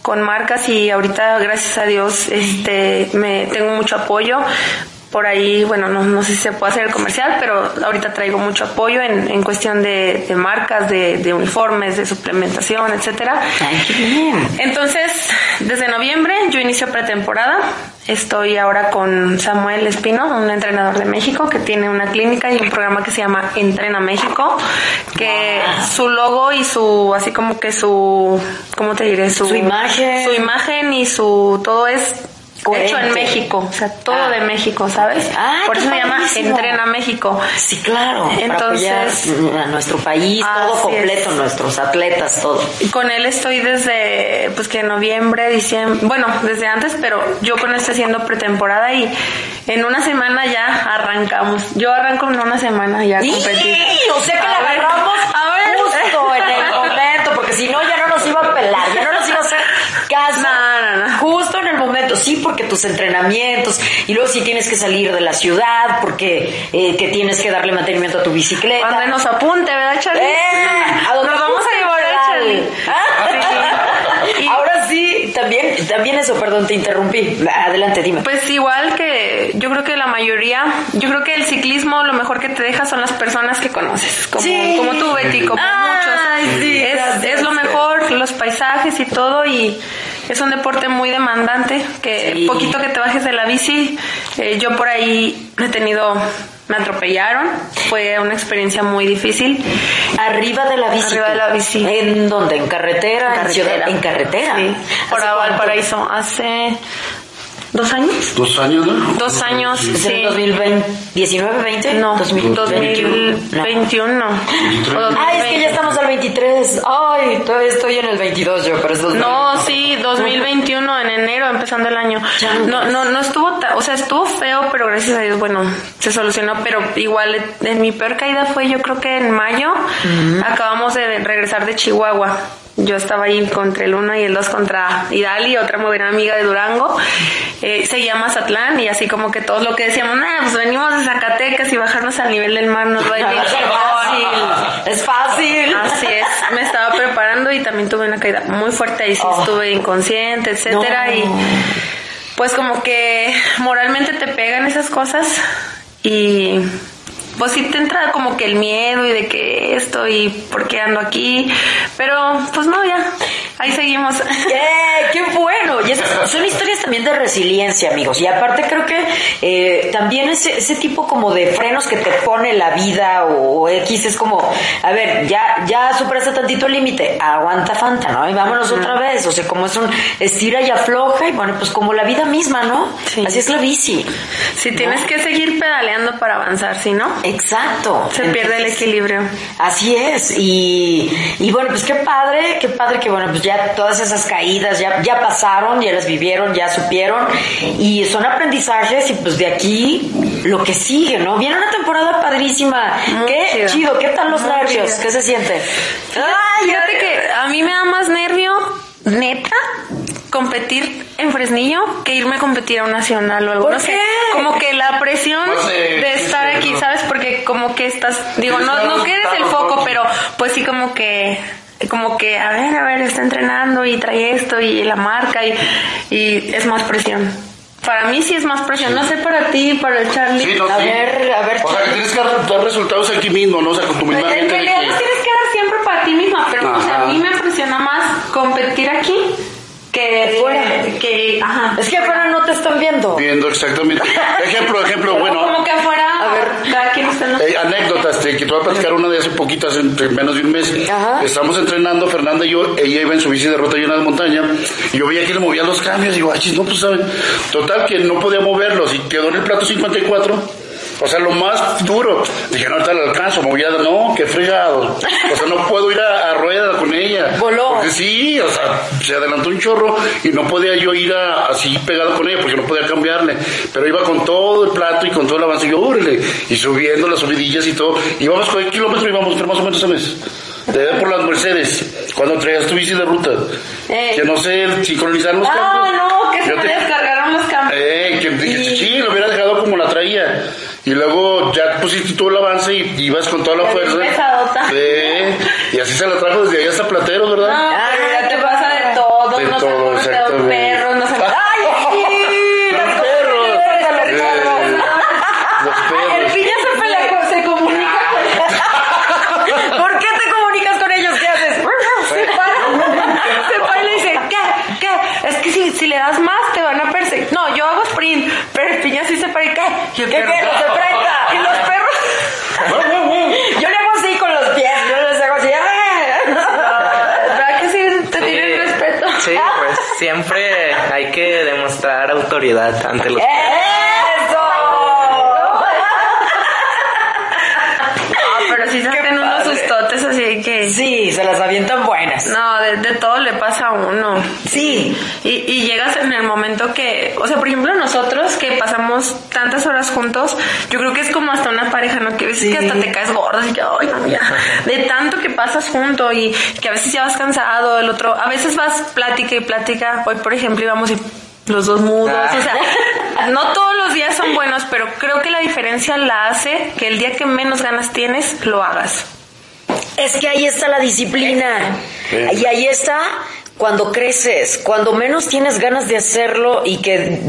con marcas y ahorita gracias a Dios este me tengo mucho apoyo por ahí, bueno, no, no sé si se puede hacer el comercial, pero ahorita traigo mucho apoyo en, en cuestión de, de marcas, de, de uniformes, de suplementación, etcétera. Ay, qué bien. Entonces, desde noviembre yo inicio pretemporada. Estoy ahora con Samuel Espino, un entrenador de México que tiene una clínica y un programa que se llama Entrena México, que su logo y su, así como que su, ¿cómo te diré? Su imagen. Su imagen y su, todo es Coherente. hecho en México, o sea, todo Ah. de México, ¿sabes? Ah, Por eso se llama. Entrena México. Sí, claro. Entonces- para a nuestro país, todo completo, es. nuestros atletas, todo. Y Con él estoy desde, pues que noviembre, diciembre, bueno, desde antes, pero yo con él estoy haciendo pretemporada y en una semana ya arrancamos. Yo arranco en una semana ya a competir. O sea que A la ver, agarramos a ver. justo en el momento, porque si no ya no nos iba a pelar, ya no nos caso. No, no, no. Justo en el momento, sí, porque tus entrenamientos, y luego si tienes que salir de la ciudad, porque eh, que tienes que darle mantenimiento a tu bicicleta. Cuando nos apunte, ¿verdad, Charlie? ¡Eh! ¿A dónde nos vamos a llevar Charlie? ¿Ah? Sí. Ahora sí, también, también eso, perdón, te interrumpí. Adelante, dime. Pues igual que yo creo que la mayoría, yo creo que el ciclismo lo mejor que te deja son las personas que conoces, como, como tú Betty, como Ay, muchos. sí, es, es lo mejor, los paisajes y todo y es un deporte muy demandante que Sí. poquito que te bajes de la bici, eh, yo por ahí he tenido, me atropellaron, fue una experiencia muy difícil. Arriba de la bici. Arriba de la bici. ¿En dónde? ¿En carretera? ¿En, ciudad? ¿En carretera? Sí, por. Valparaíso, hace dos años. Dos años, ¿no? Dos años, ¿Es en sí. 2020? ¿19, 20? No, 2021. 2021. O Ay, es que ya 2020. estamos al 23. Ay, todavía estoy en el 22 yo, pero es 2020. No, sí, 2021 en enero empezando el año. No, no, no estuvo, ta- o sea, estuvo feo, pero gracias a Dios, bueno, se solucionó. Pero igual, en mi peor caída fue, yo creo que en mayo. Acabamos de regresar de Chihuahua. Yo estaba ahí contra el 1 y el 2 contra Idali, otra muy buena amiga de Durango. Eh, seguía Mazatlán y así como que todos lo que decíamos, nah, pues venimos de Zacatecas y bajarnos al nivel del mar nos va a ir bien". Es fácil. Es fácil. Así es, me estaba preparando y también tuve una caída muy fuerte y sí Oh. estuve inconsciente, etcétera No. y pues como que moralmente te pegan esas cosas y pues sí te entra como que el miedo y de que esto y por qué ando aquí, pero pues no, ya, ahí seguimos. ¡Eh! ¡Qué bueno! Y esas son historias también de resiliencia, amigos. Y aparte creo que eh, también ese, ese tipo como de frenos que te pone la vida o, o X es como, a ver, ya, ya superaste tantito el límite, aguanta Fanta, ¿no? Y vámonos otra vez. O sea, como es un estira y afloja y bueno, pues como la vida misma, ¿no? Sí. Así es la bici. Si tienes que seguir pedaleando para avanzar, si no, Exacto. se pierde el equilibrio. Así es, y, y bueno, pues qué padre, qué padre que bueno, pues ya todas esas caídas ya, ya pasaron, ya las vivieron, ya supieron, y son aprendizajes y pues de aquí lo que sigue, ¿no? Viene una temporada padrísima, Muy qué chido, qué tal los Muy nervios, qué se siente. Ay, fíjate que a mí me da más nervio, neta, competir en Fresnillo que irme a competir a un nacional o algo. ¿Por no sé, como que la presión Pues, eh, de estar sí, aquí. ¿sabes? Porque como que estás, digo, no, no que eres el foco, pero pues sí como que como que a ver, a ver, está entrenando y trae esto y la marca y, y es más presión. Para mí sí es más presión, no sé para ti, para el Charlie. Sí, no, A sí. ver, a ver, O sea, que tienes que dar resultados aquí mismo, ¿no? O sea, con tu misma En gente de realidad los que... tienes que dar siempre para ti misma, pero o sea, a mí me impresiona más competir aquí que Fuera. que ajá. Es que afuera no te están viendo. Viendo exactamente. Ejemplo, ejemplo, bueno. como que afuera, A ver. cada quien está en lo- Eh, anécdotas, te, que te voy a platicar una de hace poquitas, entre menos de un mes. Ajá. Estamos entrenando, Fernanda y yo, ella iba en su bici de ruta llena de montaña, y yo veía que le movía los cambios, y digo, ay, chis, no, pues saben. Total, que no podía moverlos, y quedó en el plato 54, O sea, lo más duro. Dije, no, ahorita le alcanzo, me voy a no, qué fregado. O sea, no puedo ir a, a rueda con ella. Voló. Porque sí, o sea, se adelantó un chorro y no podía yo ir a- así pegado con ella porque no podía cambiarle. Pero iba con todo el plato y con todo el avance, y yo, órale, y subiendo las subidillas y todo. Íbamos con el kilómetro, íbamos pero más o menos a mes. Te ve por las Mercedes, cuando traías tu bici de ruta. Ey. Que no sé sincronizar los Ah, campos. no, que se te- descargaron los campos. eh, que Y- sí, lo hubiera dejado como la traía. Y luego ya pusiste todo el avance y ibas con toda la bien fuerza. pesadota. Eh, y así se la trajo desde allá hasta Platero, ¿verdad? No, Ah, pero ya te pasa de todo, De no todo, sabemos de los exactamente. perros, no sabemos... ¡Ay, sí! Los perros. los perros. los El perros. piña se pelea, con- se comunica con... ¿Por qué te comunicas con ellos? ¿Qué haces? Se para, se para y le dice, ¿qué? ¿Qué? Es que si, si le das más te van a perseguir. No, yo hago sprint, pero el piña sí se para y ¿qué? Y el ¿Qué, perro, qué? No se prenda. Y los perros... Yo le hago así con los pies, yo les hago así. ¡ah! ¿Verdad que sí te Sí. tienen respeto? Sí, pues siempre hay que demostrar autoridad ante los... ¡Eso! No, pero sí hacen unos sustotes así que... Sí, se las avientan buenas. No, de, de todo le pasa a uno. Sí. Y, y llegas en el momento que, o sea, por ejemplo, nosotros que pasamos tantas horas juntos, yo creo que es como hasta una pareja, ¿no? Que a veces Sí. que hasta te caes gorda, así que, ay, no, ya. De tanto que pasas junto y que a veces ya vas cansado, el otro, a veces vas plática y plática. Hoy, por ejemplo, íbamos y los dos mudos, o sea, no todos los días son buenos, pero creo que la diferencia la hace que el día que menos ganas tienes, lo hagas. Es que ahí está la disciplina. Sí. Y ahí está cuando creces, cuando menos tienes ganas de hacerlo y que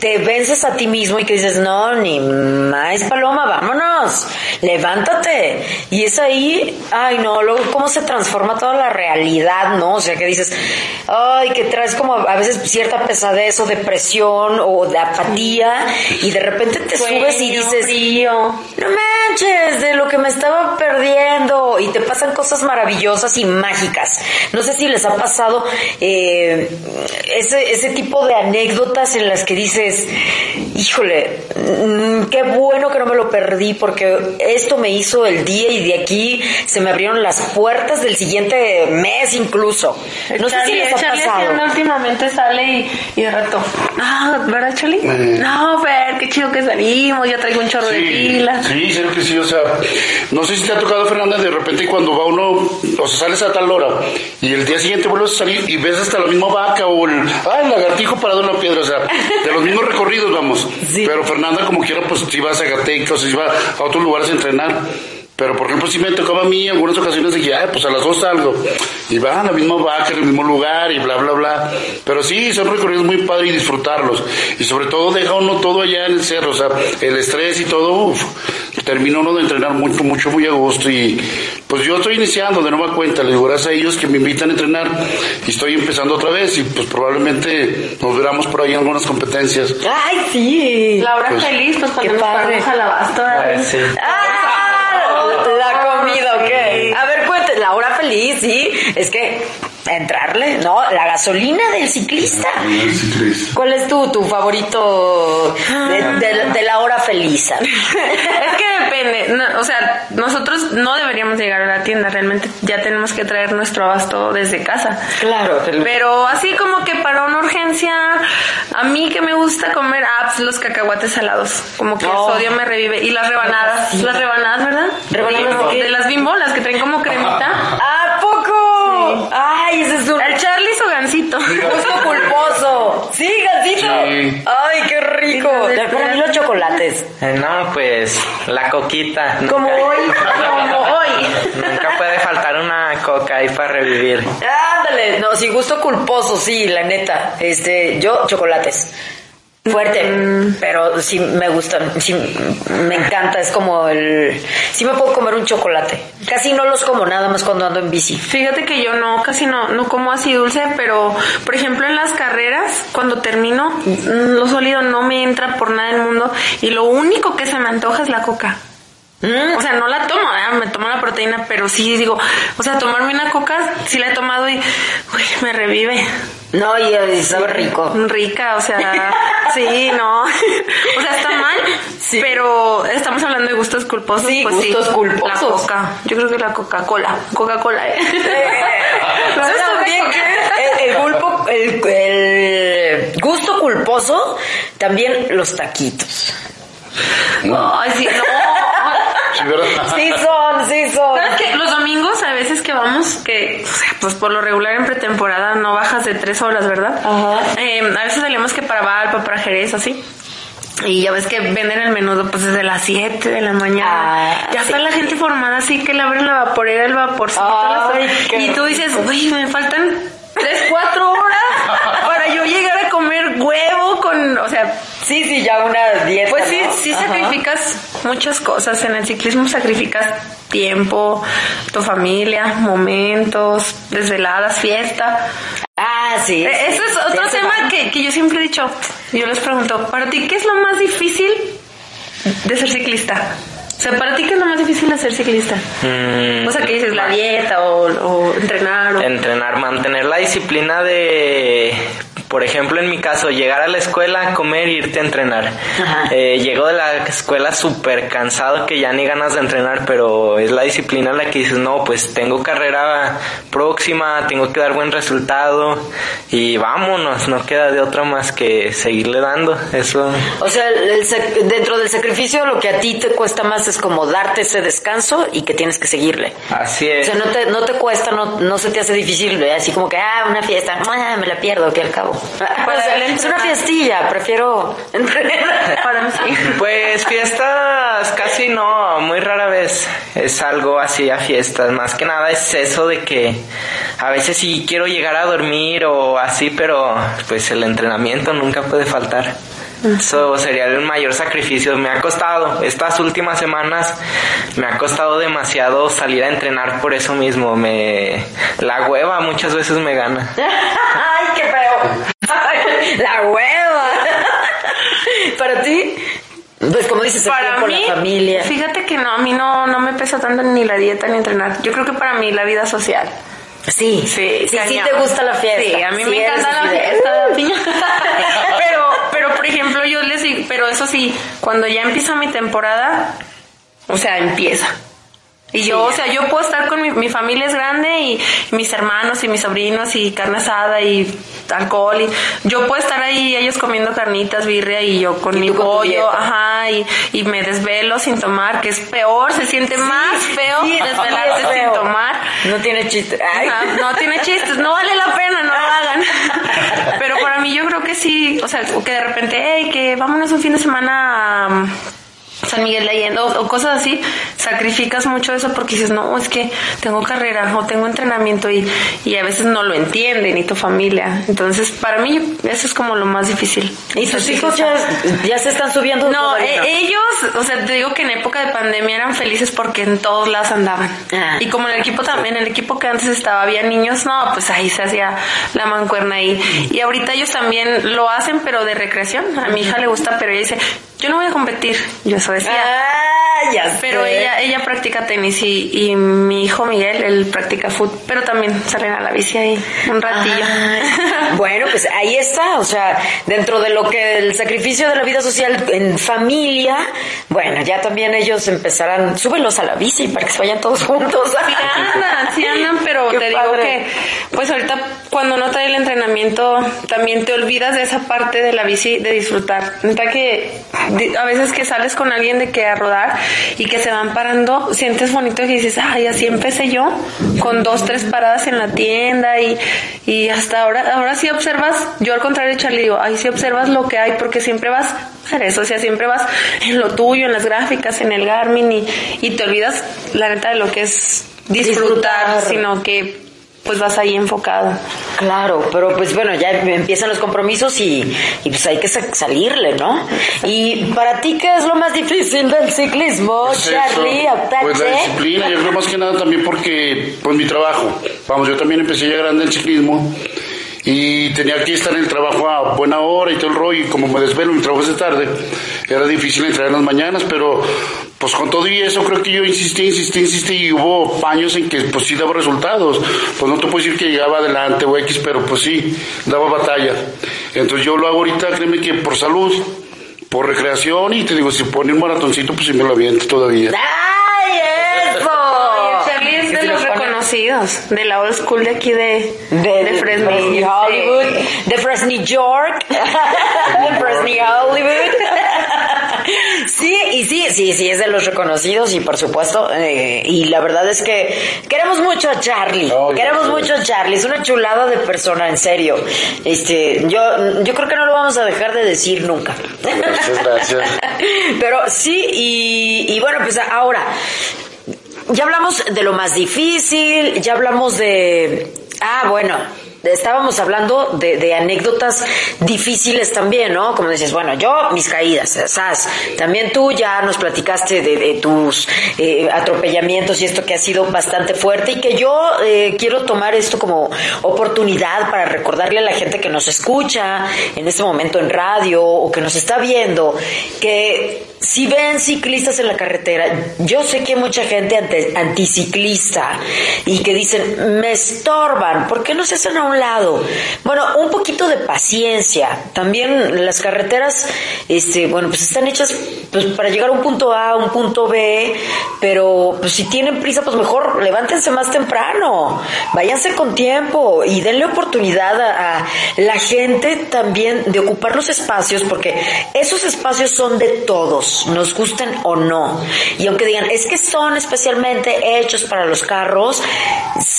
te vences a ti mismo y que dices, no, ni más paloma, vámonos, levántate. Y es ahí, ay no, luego cómo se transforma toda la realidad, ¿no? O sea, que dices, ay, que traes como a veces cierta pesadez o depresión o de apatía y de repente te subes y dices, frío. no manches, de lo que me estaba perdiendo. Y te pasan cosas maravillosas y mágicas. No sé si les ha pasado eh, ese, ese tipo de anécdotas en las que dices, híjole, mm, qué bueno que no me lo perdí porque esto me hizo el día y de aquí se me abrieron las puertas del siguiente mes incluso. No sé si Charlie- les ha Charlie pasado. últimamente sale y, y de rato, no, ¿verdad, Charlie? Eh. No, Fer, qué chido que salimos, ya traigo un chorro de Sí, pila. sí, creo que sí, o sea, no sé si te ha tocado, Fernanda, de repente cuando va uno, o sea, sales a tal hora y el día siguiente vuelves a salir y ves hasta la misma vaca o el, ah, el lagartijo parado en la piedra, o sea, de los mismos recorridos vamos. Sí. Pero Fernanda, como quiera, pues si vas a Gatecas, si va a otros lugares a entrenar. Pero por ejemplo, si me tocaba a mí en algunas ocasiones de que, ay, pues a las dos salgo. Y va a la misma vaca, en el mismo lugar y bla, bla, bla. Pero sí, son recorridos muy padres y disfrutarlos. Y sobre todo deja uno todo allá en el cerro, o sea, el estrés y todo, uf, termina uno de entrenar mucho, mucho, muy a gusto. Y pues yo estoy iniciando de nueva cuenta, les digo gracias a ellos que me invitan a entrenar y estoy empezando otra vez y pues probablemente nos veramos por ahí en algunas competencias. Ay, sí. La hora Pues, feliz, pues qué cuando nos padre. abasto. Ay, sí. ¡Ah! La comida, ¿ok? A ver, cuente, la hora feliz, sí. Es que entrarle, ¿no? La gasolina del ciclista. ¿Cuál es tu, tu favorito de, de- de la hora feliz? Es que depende, no, o sea, nosotros no deberíamos llegar a la tienda, realmente ya tenemos que traer nuestro abasto desde casa. Claro, Pero así como que para una urgencia, a mí que me gusta comer apps, los cacahuates salados, como que Oh. el sodio me revive. Y las rebanadas, las rebanadas, ¿verdad? ¿Rebanadas de? De las bimbo, las que traen como cremita. ¿A poco? Ay, ese es un El Charlie su gancito. gusto culposo. Sí, gancito. Sí. Ay, qué rico. Para mí los chocolates. Eh, No, pues la coquita. Como nunca- hoy. Como hoy. Nunca puede faltar una coca ahí para revivir. Ándale, no, sí, gusto culposo, sí, la neta. Este, yo, chocolates. Fuerte, pero sí me gustan, sí me encanta, es como el... Sí me puedo comer un chocolate. Casi no los como nada más cuando ando en bici. Fíjate que yo no, casi no, no como así dulce, pero por ejemplo en las carreras, cuando termino, mm, lo sólido no me entra por nada del mundo y lo único que se me antoja es la coca. O sea, no la tomo, me tomo la proteína, pero sí digo, o sea, tomarme una coca, sí la he tomado y uy, me revive. No, y sabe rico. Rica, o sea, sí, no. O sea, está mal, pero estamos hablando de gustos culposos. Sí, pues gustos sí, culposos. La coca. Yo creo que la Coca-Cola. Coca-Cola, ¿eh? ¿Sabes también que el, el culpo- el- el gusto culposo? También los taquitos. Ay, sí, no. Sí. Sí son, sí son. ¿Sabes qué? Los domingos vamos, que o sea, pues por lo regular en pretemporada no bajas de tres horas, ¿verdad? Ajá. Eh, a veces salimos que para Valpa, para Jerez, así. Y ya ves que venden el menudo pues desde las 7 de la mañana. Ah, ya sí. está la gente formada así que le abren la vaporera, el vaporcito. Ay, y tú dices, uy, me faltan 3, 4 horas para yo llegar a comer huevo con, o sea, Sí, sí, ya una dieta. pues sí, ¿no? sí Ajá. sacrificas muchas cosas. En el ciclismo sacrificas tiempo, tu familia, momentos, desveladas, fiesta. Ah, sí. Eh, sí. Eso es otro tema que, que yo siempre he dicho. Yo les pregunto, ¿para ti qué es lo más difícil de ser ciclista? O sea, ¿para ti qué es lo más difícil de ser ciclista? Mm, O sea, que dices la dieta o, o entrenar o... entrenar, mantener la disciplina de, por ejemplo, en mi caso, llegar a la escuela, comer, irte a entrenar. Eh, llego de la escuela súper cansado que ya ni ganas de entrenar, pero es la disciplina la que dices, no, pues tengo carrera próxima, tengo que dar buen resultado y vámonos, no queda de otra más que seguirle dando. Eso O sea, el sac- dentro del sacrificio lo que a ti te cuesta más es como darte ese descanso y que tienes que seguirle. así O es. sea, no te, no te cuesta, no, no se te hace difícil, así como que, ah, una fiesta, me la pierdo, que al cabo. O sea, él es una fiestilla, prefiero entrenar. Para mí. Pues fiestas casi no, muy rara vez es algo así a fiestas. Más que nada es eso de que a veces sí quiero llegar a dormir o así, pero pues el entrenamiento nunca puede faltar. Eso sería el mayor sacrificio. Me ha costado, estas últimas semanas me ha costado demasiado salir a entrenar por eso mismo. Me, la hueva muchas veces me gana. ¡Ay, qué feo! La hueva. Para ti, pues como dices, Para tiempo, mí, la familia. fíjate que no, a mí no, no me pesa tanto ni la dieta ni entrenar. Yo creo que para mí la vida social. Sí, Sí, sí, sí te gusta la fiesta. Sí, a mí Sí me encanta la fiesta. piña. pero, pero por ejemplo, yo les digo, pero eso sí, cuando ya empieza mi temporada, o sea, empieza. Y yo, o sea, yo puedo estar con mi, mi familia es grande y mis hermanos y mis sobrinos y carne asada y alcohol y yo puedo estar ahí ellos comiendo carnitas, birria y yo con Y mi pollo, ajá, y, y me desvelo sin tomar, que es peor, se siente más feo Sí, desvelarse es sin tomar. No tiene chiste. Ay. Ajá, no tiene chistes, no vale la pena, no lo hagan. Pero para mí que sí, o sea, que de repente, hey, que vámonos un fin de semana a San Miguel de Allende o cosas así, sacrificas mucho eso porque dices, no, es que tengo carrera o tengo entrenamiento y, y a veces no lo entienden ni tu familia. Entonces, para mí eso es como lo más difícil. ¿Y tus hijos ya, ya se están subiendo? No, eh, ellos, o sea, te digo que en época de pandemia eran felices porque en todos lados andaban. Ah. Y como en el equipo también, en el equipo que antes estaba, había niños, no, pues ahí se hacía la mancuerna ahí. Y ahorita ellos también lo hacen, pero de recreación. A mi hija le gusta, pero ella dice, yo no voy a competir. Yo eso decía. Ah, ya Pero sé. ella, ella practica tenis y, y mi hijo Miguel, él practica fútbol, pero también salen a la bici ahí un ratillo. Bueno, pues ahí está, o sea, dentro de lo que el sacrificio de la vida social en familia, bueno, ya también ellos empezarán, súbenlos a la bici para que se vayan todos juntos. Sí andan, sí andan, pero Qué te digo que, pues ahorita cuando no trae el entrenamiento, también te olvidas de esa parte de la bici, de disfrutar. Neta que a veces que sales con alguien de que a rodar y que se van parando, sientes bonito que dices, ay, así empecé yo, con dos, tres paradas en la tienda y, y hasta ahora, ahora sí observas, yo al contrario de Charlie digo, ay, sí observas lo que hay porque siempre vas a eso, o sea, siempre vas en lo tuyo, en las gráficas, en el Garmin y, y te olvidas la neta de lo que es disfrutar, Disfrutar. sino que pues vas ahí enfocado. Claro, pero pues bueno, ya empiezan los compromisos y, y pues hay que sa- salirle, ¿no? Y para ti, ¿qué es lo más difícil del ciclismo, Es Charlie? Pues la disciplina, yo creo más que nada también porque, pues mi trabajo. Vamos, yo también empecé ya grande el ciclismo y tenía que estar en el trabajo a buena hora y todo el rollo, y como me desvelo, mi trabajo es de tarde, era difícil entrar en las mañanas, pero pues con todo y eso creo que yo insistí, insistí, insistí y hubo años en que pues sí daba resultados. Pues no te puedo decir que llegaba adelante o X, pero pues sí, daba batalla. Entonces yo lo hago ahorita, créeme que por salud, por recreación y te digo, si pone un maratoncito, pues sí me lo aviento todavía. ¡Ay, eso! Charlie es de de la old school de aquí de, De, de Fresno. Fresnillo, Sí. Hollywood, de Fresnillo, York, de Fresnillo, Hollywood. Sí, y sí, sí, sí, es de los reconocidos y por supuesto, eh, y la verdad es que queremos mucho a Charlie, Oh, queremos mucho a Charlie, es una chulada de persona, en serio. Este, yo, yo creo que no lo vamos a dejar de decir nunca. Gracias, gracias. Pero sí, y, y bueno, pues ahora, ya hablamos de lo más difícil, ya hablamos de... Ah, bueno, estábamos hablando de, anécdotas difíciles también, ¿no? Como dices, bueno, yo mis caídas, ¿sabes? También tú ya nos platicaste de, tus eh, atropellamientos y esto que ha sido bastante fuerte y que yo eh, quiero tomar esto como oportunidad para recordarle a la gente que nos escucha en este momento en radio o que nos está viendo que si ven ciclistas en la carretera, yo sé que hay mucha gente ante- anticiclista y que dicen, me estorban, ¿por qué no se hacen a un lado? Bueno, un poquito de paciencia. También las carreteras, este, bueno, pues están hechas pues, para llegar a un punto A, un punto B, pero pues si tienen prisa, pues mejor levántense más temprano, váyanse con tiempo y denle oportunidad a, a la gente también de ocupar los espacios, porque esos espacios son de todos, nos gusten o no. Y aunque digan, es que son especialmente hechos para los carros,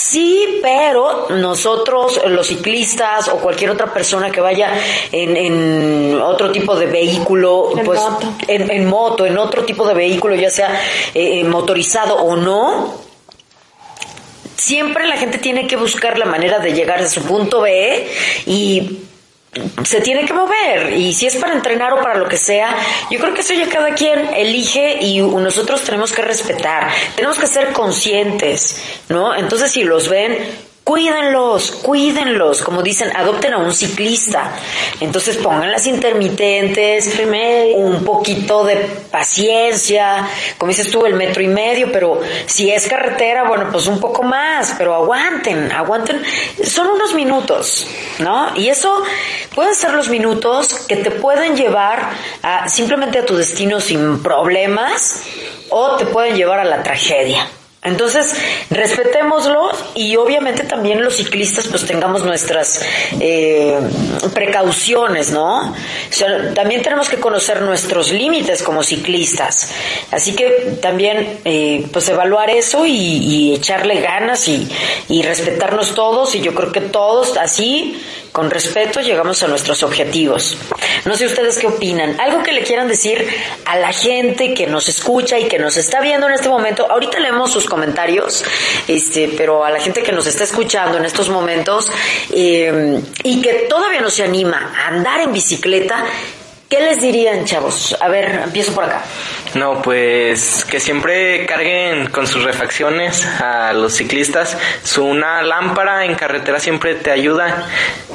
sí, pero nosotros, los ciclistas o cualquier otra persona que vaya en, en otro tipo de vehículo, En pues moto. En, en moto, en otro tipo de vehículo, ya sea eh, motorizado o no, siempre la gente tiene que buscar la manera de llegar a su punto B y se tiene que mover y si es para entrenar o para lo que sea, yo creo que eso ya cada quien elige y nosotros tenemos que respetar, tenemos que ser conscientes, ¿no? Entonces si los ven, cuídenlos, cuídenlos, como dicen, adopten a un ciclista, entonces pongan las intermitentes, un poquito de paciencia, como dices tú, el metro y medio, pero si es carretera, bueno, pues un poco más, pero aguanten, aguanten, son unos minutos, ¿no? Y eso pueden ser los minutos que te pueden llevar a simplemente a tu destino sin problemas o te pueden llevar a la tragedia. Entonces, respetémoslo y obviamente también los ciclistas pues tengamos nuestras eh, precauciones, ¿no? También tenemos que conocer nuestros límites como ciclistas. Así que también eh, pues evaluar eso y, y echarle ganas y, y respetarnos todos y yo creo que todos así, con respeto, llegamos a nuestros objetivos. No sé ustedes qué opinan. Algo que le quieran decir a la gente que nos escucha y que nos está viendo en este momento. Ahorita leemos sus comentarios, este, pero a la gente que nos está escuchando en estos momentos eh, y que todavía no se anima a andar en bicicleta, ¿qué les dirían, chavos? A ver, empiezo por acá. No, pues que siempre carguen con sus refacciones a los ciclistas. Su una lámpara en carretera siempre te ayuda.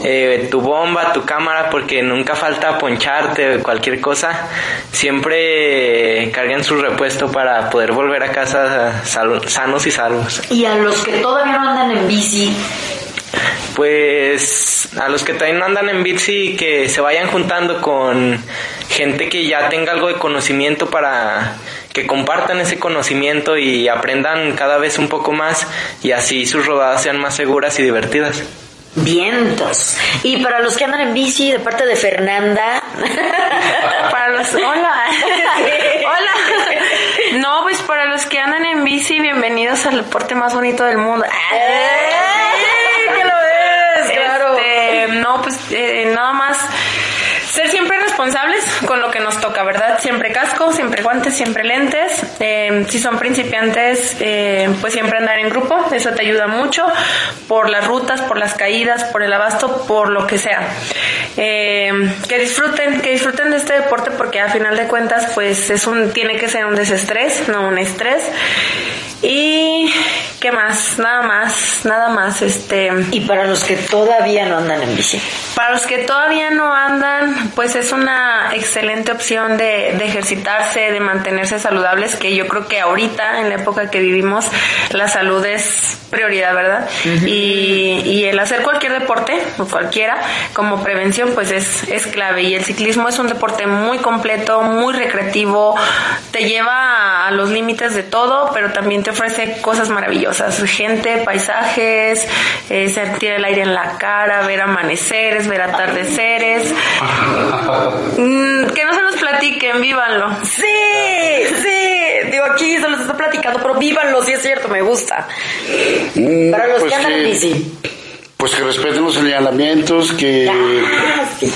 Eh, tu bomba, tu cámara, porque nunca falta poncharte cualquier cosa. Siempre carguen su repuesto para poder volver a casa sanos y salvos. Y a los que todavía no andan en bici, Pues a los que todavía no andan en bici, que se vayan juntando con gente que ya tenga algo de conocimiento para que compartan ese conocimiento y aprendan cada vez un poco más y así sus rodadas sean más seguras y divertidas. vientos. Y para los que andan en bici, de parte de Fernanda. Para los... Hola. Hola. No, pues para los que andan en bici, bienvenidos al deporte más bonito del mundo. No, pues eh, nada más ser siempre responsables con lo que nos toca, ¿verdad? Siempre casco, siempre guantes, siempre lentes. Eh, si son principiantes, eh, pues siempre andar en grupo, eso te ayuda mucho por las rutas, por las caídas, por el abasto, por lo que sea. Eh, que disfruten, que disfruten de este deporte porque a final de cuentas, pues es un, tiene que ser un desestrés, no un estrés. Y ¿Qué más? Nada más, nada más. Este. Y para los que todavía no andan en bici. Para los que todavía no andan, pues es una excelente opción de, de ejercitarse, de mantenerse saludables, que yo creo que ahorita, en la época que vivimos, la salud es prioridad, ¿verdad? y, y el hacer cualquier deporte, o cualquiera, como prevención, pues es, es clave. Y el ciclismo es un deporte muy completo, muy recreativo, te lleva a los límites de todo, pero también te ofrece cosas maravillosas, gente, paisajes, eh, sentir el aire en la cara, ver amaneceres, ver atardeceres. Mm, que no se nos platiquen, vívanlo. Sí, sí. Digo, aquí se los está platicando, pero vívanlo, sí es cierto, me gusta. Mm, Para los pues que andan en bici. Pues que respeten los señalamientos, que...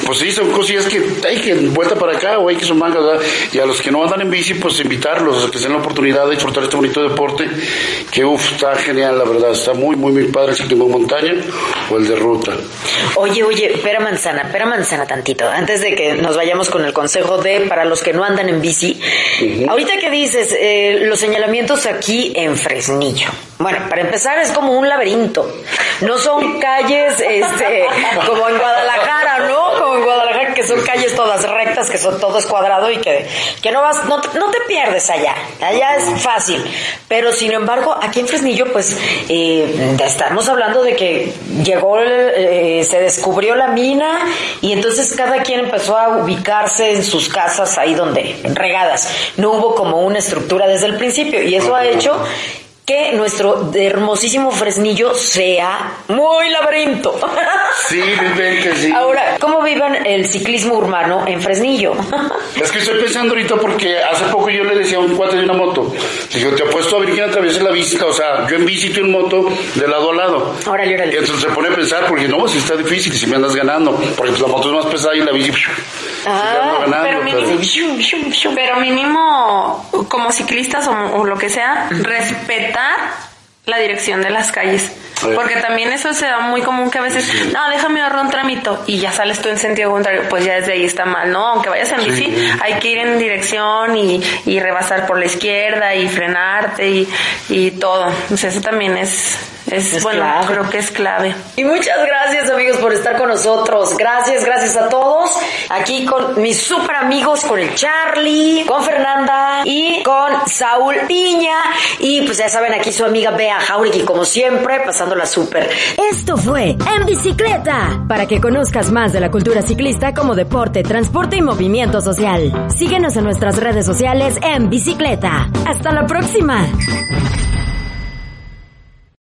Pues sí, son cosillas que hay que vuelta para acá o hay que son mangas, ¿verdad? Y a los que no andan en bici, pues invitarlos a que se den la oportunidad de disfrutar este bonito deporte, que uff, está genial, la verdad, está muy, muy, muy padre el ciclismo de montaña o el de ruta. Oye, oye, pera manzana, pera manzana tantito, antes de que nos vayamos con el consejo de para los que no andan en bici. Ahorita que dices, eh, los señalamientos aquí en Fresnillo. Bueno, para empezar es como un laberinto. No son calles, este, como en Guadalajara, ¿no? Como en Guadalajara, que son calles todas rectas, que son todo es cuadrado y que, que no vas, no, te- no te pierdes allá. Allá es fácil. Pero sin embargo, aquí en Fresnillo, pues, eh, estamos hablando de que llegó, eh, se descubrió la mina y entonces cada quien empezó a ubicarse en sus casas ahí donde, regadas. No hubo como una estructura desde el principio y eso ha hecho que nuestro hermosísimo Fresnillo sea muy laberinto. Sí, vivente, sí. Ahora, ¿cómo vivan el ciclismo urbano en Fresnillo? Es que estoy pensando ahorita porque hace poco yo le decía a un cuate de una moto, digo, te apuesto a ver quién atraviesa la bici, o sea, yo en bici tú en moto, de lado a lado. Órale, Y órale. entonces se pone a pensar, porque no, si está difícil, si me andas ganando, porque pues la moto es más pesada y la bici, Ah, ganando, pero mínimo, pero- pero mínimo, como ciclistas o, o lo que sea, respetar la dirección de las calles. Porque también eso se da muy común que a veces, no, déjame ahorrar un tramito y ya sales tú en sentido contrario, pues ya desde ahí está mal, ¿no? Aunque vayas en bici, hay que ir en dirección y, y rebasar por la izquierda y frenarte y, y todo. Sea, eso también es, es, Es bueno, clave. creo que es clave. Y muchas gracias amigos por estar con nosotros. Gracias, gracias a todos. Aquí con mis super amigos, con el Charlie, con Fernanda y con Saúl Piña. Y pues ya saben, aquí su amiga Bea Jauregui, como siempre, pasándola súper. Esto fue En Bicicleta, para que conozcas más de la cultura ciclista como deporte, transporte y movimiento social. Síguenos en nuestras redes sociales en Bicicleta. Hasta la próxima.